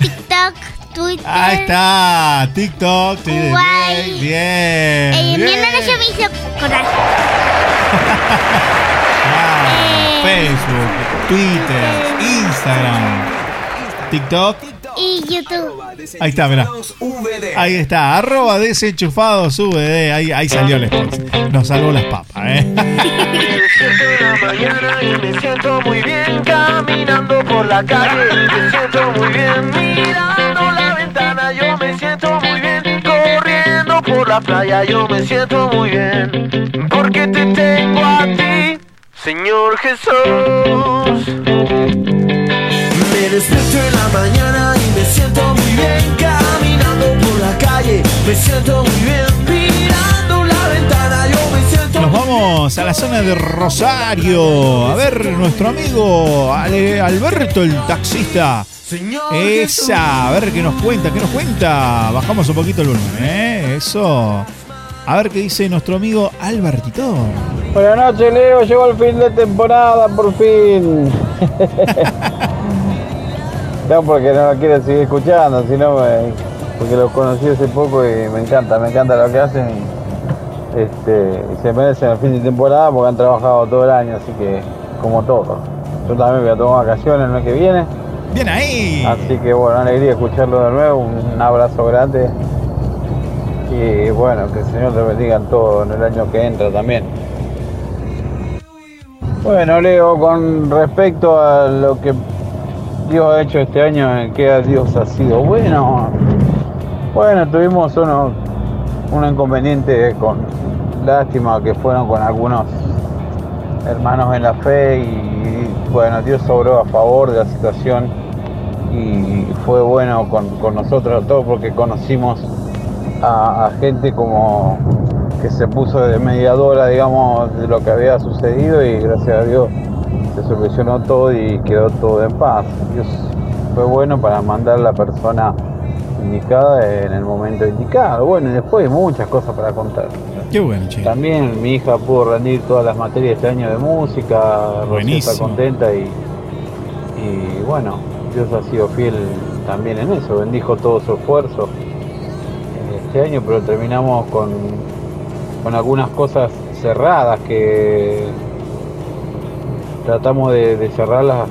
Speaker 16: TikTok, Twitter.
Speaker 20: Ahí está, TikTok, Twitter, bien,
Speaker 16: Eh, mi
Speaker 20: bien.
Speaker 16: hermana ya me hizo coraje. (laughs)
Speaker 20: Facebook, Twitter, Instagram, TikTok.
Speaker 16: Y YouTube.
Speaker 20: Ahí está, mirá. Ahí está, arroba desenchufados VD. Ahí, ahí salió el spot. Nos salvó las papas, ¿eh?
Speaker 19: mañana y me siento muy bien caminando por la calle. Me siento muy bien mirando la ventana. Yo me siento muy bien corriendo por la playa. Yo me siento muy bien porque te Señor Jesús. Me despierto en la mañana y me siento muy bien caminando por la calle. Me siento muy bien mirando la ventana. Yo me siento
Speaker 20: Nos vamos a la zona de Rosario. A ver, nuestro amigo Alberto, el taxista. Esa, a ver qué nos cuenta, qué nos cuenta. Bajamos un poquito el volumen, ¿eh? Eso. A ver qué dice nuestro amigo Albertito.
Speaker 33: Buenas noches, Leo. Llegó el fin de temporada, por fin. (laughs) no porque no lo quiero seguir escuchando, sino me- porque los conocí hace poco y me encanta, me encanta lo que hacen. Y, este, y se merecen el fin de temporada porque han trabajado todo el año, así que como todos. Yo también voy a tomar vacaciones el mes que viene.
Speaker 20: Bien ahí.
Speaker 33: Así que bueno, alegría escucharlo de nuevo. Un abrazo grande. Y bueno, que el Señor te bendiga en todo en el año que entra también. Bueno, Leo, con respecto a lo que Dios ha hecho este año, en que Dios ha sido bueno. Bueno, tuvimos unos, un inconveniente con lástima que fueron con algunos hermanos en la fe y bueno, Dios obró a favor de la situación y fue bueno con, con nosotros todos porque conocimos a, a gente como que se puso de mediadora, digamos, de lo que había sucedido y gracias a Dios se solucionó todo y quedó todo en paz. Dios fue bueno para mandar a la persona indicada en el momento indicado. Bueno, y después hay muchas cosas para contar.
Speaker 20: Qué bueno, che.
Speaker 33: También mi hija pudo rendir todas las materias este año de música,
Speaker 20: Buenísimo.
Speaker 33: está contenta y, y bueno, Dios ha sido fiel también en eso, bendijo todo su esfuerzo este año, pero terminamos con, con algunas cosas cerradas que tratamos de, cerrarlas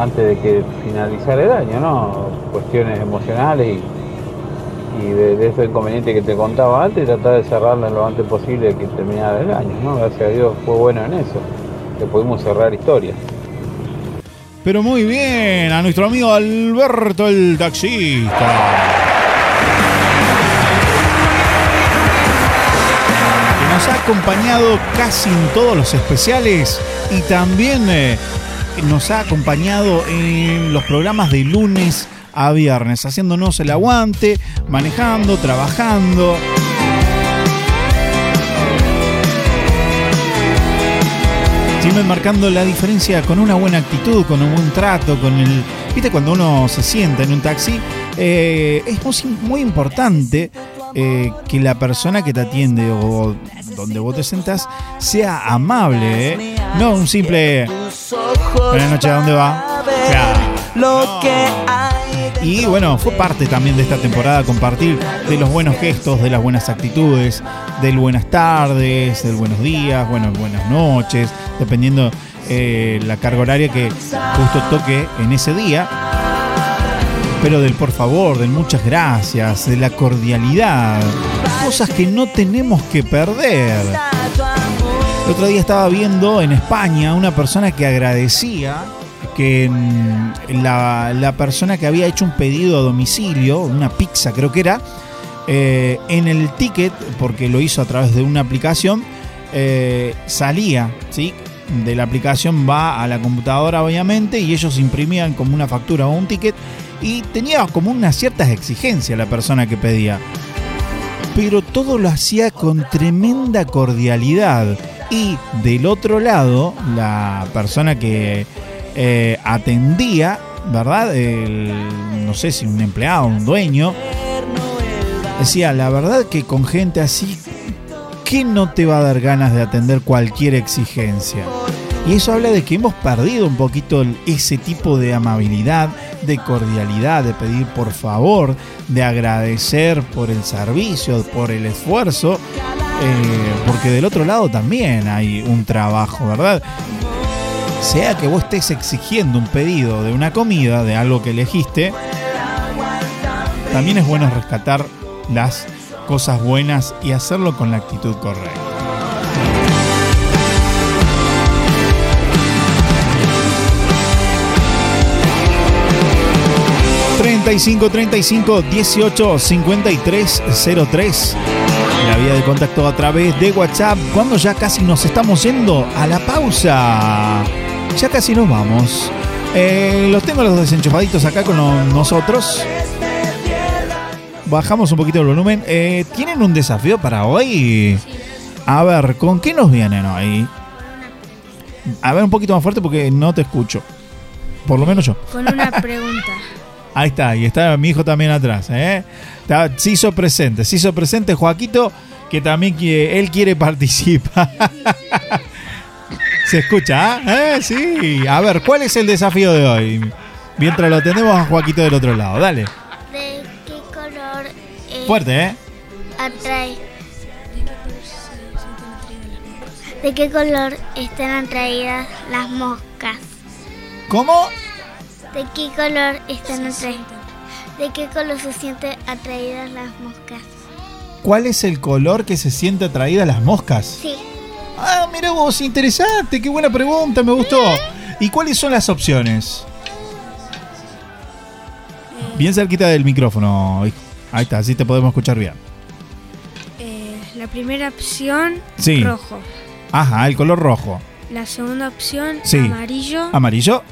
Speaker 33: antes de que finalizara el año, ¿no? Cuestiones emocionales y, y de, de ese inconveniente que te contaba antes, tratar de cerrarlas lo antes posible que terminara el año, ¿no? Gracias a Dios fue bueno en eso, que pudimos cerrar historias.
Speaker 20: Pero muy bien, a nuestro amigo Alberto el taxista. Acompañado casi en todos los especiales y también eh, nos ha acompañado en los programas de lunes a viernes, haciéndonos el aguante, manejando, trabajando. Siempre marcando la diferencia con una buena actitud, con un buen trato, con el... Viste, cuando uno se sienta en un taxi, eh, es muy, importante eh, que la persona que te atiende o donde vos te sentás sea amable, ¿eh? No un simple... Buenas noches, ¿a dónde va? Claro.
Speaker 19: Lo que
Speaker 20: Y bueno, fue parte también de esta temporada compartir de los buenos gestos, de las buenas actitudes, del buenas tardes, del buenos días, bueno, buenas noches, dependiendo eh, la carga horaria que justo toque en ese día. Pero del por favor, del muchas gracias, de la cordialidad, cosas que no tenemos que perder. El otro día estaba viendo en España una persona que agradecía que mm, la, persona que había hecho un pedido a domicilio, una pizza creo que era, eh, en el ticket, porque lo hizo a través de una aplicación, eh, salía, ¿sí? De la aplicación va a la computadora obviamente y ellos imprimían como una factura o un ticket y tenía como unas ciertas exigencias la persona que pedía. Pero todo lo hacía con tremenda cordialidad. Y del otro lado, la persona que eh, atendía, ¿verdad? El- no sé si un empleado, un dueño, decía, la verdad que con gente así, ¿qué no te va a dar ganas de atender cualquier exigencia? Y eso habla de que hemos perdido un poquito ese tipo de amabilidad, de cordialidad, de pedir por favor, de agradecer por el servicio, por el esfuerzo, eh, porque del otro lado también hay un trabajo, ¿verdad? Sea que vos estés exigiendo un pedido de una comida, de algo que elegiste, también es bueno rescatar las cosas buenas y hacerlo con la actitud correcta. ...35 35 18 53 03... ...la vía de contacto a través de WhatsApp... ...cuando ya casi nos estamos yendo a la pausa... ...ya casi nos vamos... Eh, los tengo los desenchufaditos acá con nosotros... Bajamos un poquito el volumen. Eh, ¿Tienen un desafío para hoy? A ver, ¿con qué nos vienen hoy? A ver, un poquito más fuerte porque no te escucho. Por lo menos yo.
Speaker 27: Con una pregunta. (laughs)
Speaker 20: Ahí está, y está mi hijo también atrás. ¿eh? Está- se hizo presente, se hizo presente Joaquito, que también quiere, él quiere participar. (laughs) se escucha, ¿ah? ¿Eh? Sí. A ver, ¿cuál es el desafío de hoy? Mientras lo tenemos a Joaquito del otro lado, dale.
Speaker 16: ¿De qué color eh,
Speaker 20: Fuerte, ¿eh?
Speaker 16: atrae? ¿De qué color están atraídas las moscas?
Speaker 20: ¿Cómo?
Speaker 16: ¿De qué color están atraídas? ¿De qué color se sienten atraídas las moscas?
Speaker 20: ¿Cuál es el color que se siente atraída a las moscas?
Speaker 16: Sí.
Speaker 20: Ah, mira vos, interesante, qué buena pregunta, me gustó. ¿Y cuáles son las opciones? Bien cerquita del micrófono, hijo. Ahí está, así te podemos escuchar bien.
Speaker 27: Eh, la primera opción,
Speaker 20: Sí.
Speaker 27: rojo.
Speaker 20: Ajá, el color rojo.
Speaker 27: La segunda opción,
Speaker 20: Sí.
Speaker 27: amarillo.
Speaker 20: Amarillo.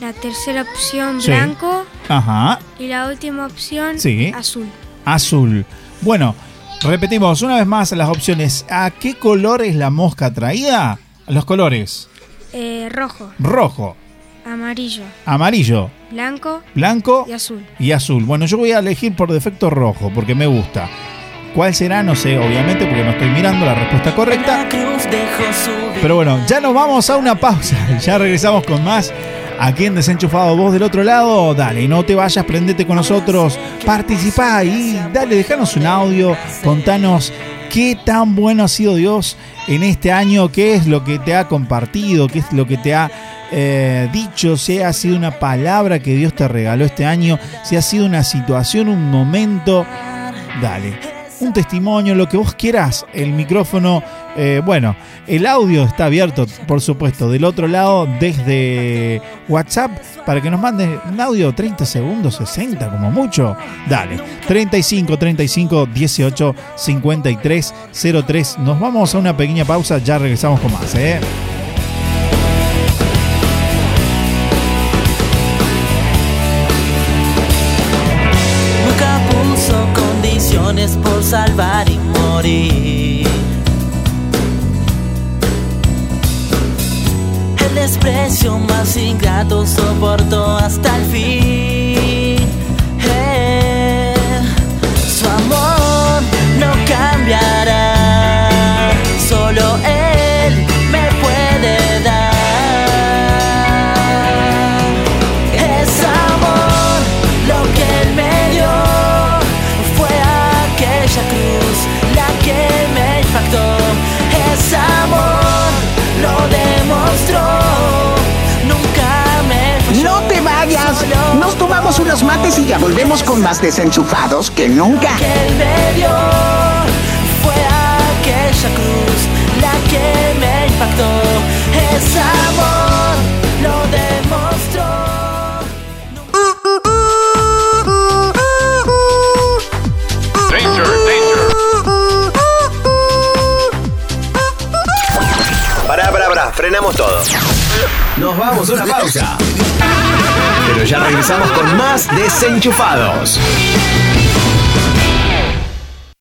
Speaker 27: La tercera opción,
Speaker 20: Sí.
Speaker 27: blanco.
Speaker 20: Ajá.
Speaker 27: Y la última opción,
Speaker 20: Sí.
Speaker 27: azul.
Speaker 20: Azul. Bueno, repetimos una vez más las opciones. ¿A qué color es la mosca atraída? Los colores.
Speaker 27: Eh, rojo,
Speaker 20: Rojo,
Speaker 27: amarillo,
Speaker 20: amarillo,
Speaker 27: blanco
Speaker 20: blanco
Speaker 27: y azul.
Speaker 20: y azul. Bueno, yo voy a elegir por defecto rojo porque me gusta. ¿Cuál será? No sé, obviamente, porque no estoy mirando la respuesta correcta. Pero bueno, ya nos vamos a una pausa. (laughs) Ya regresamos con más. Aquí en Desenchufado, vos del otro lado, dale, no te vayas, prendete con nosotros, participá y dale, dejanos un audio, contanos qué tan bueno ha sido Dios en este año, qué es lo que te ha compartido, qué es lo que te ha eh, dicho, si ha sido una palabra que Dios te regaló este año, si ha sido una situación, un momento, dale un testimonio, lo que vos quieras. El micrófono, eh, bueno, el audio está abierto, por supuesto, del otro lado desde WhatsApp para que nos manden un audio 30 segundos, 60 como mucho. Dale, 35 35 18 53 03. Nos vamos a una pequeña pausa, ya regresamos con más, ¿eh?
Speaker 34: Y
Speaker 35: ya volvemos con más desenchufados que nunca.
Speaker 34: que me dio. Fue aquella cruz la que me impactó. Es amor, lo demostró.
Speaker 4: Frenamos todo. Nos vamos a una pausa. Pero ya regresamos con más desenchufados.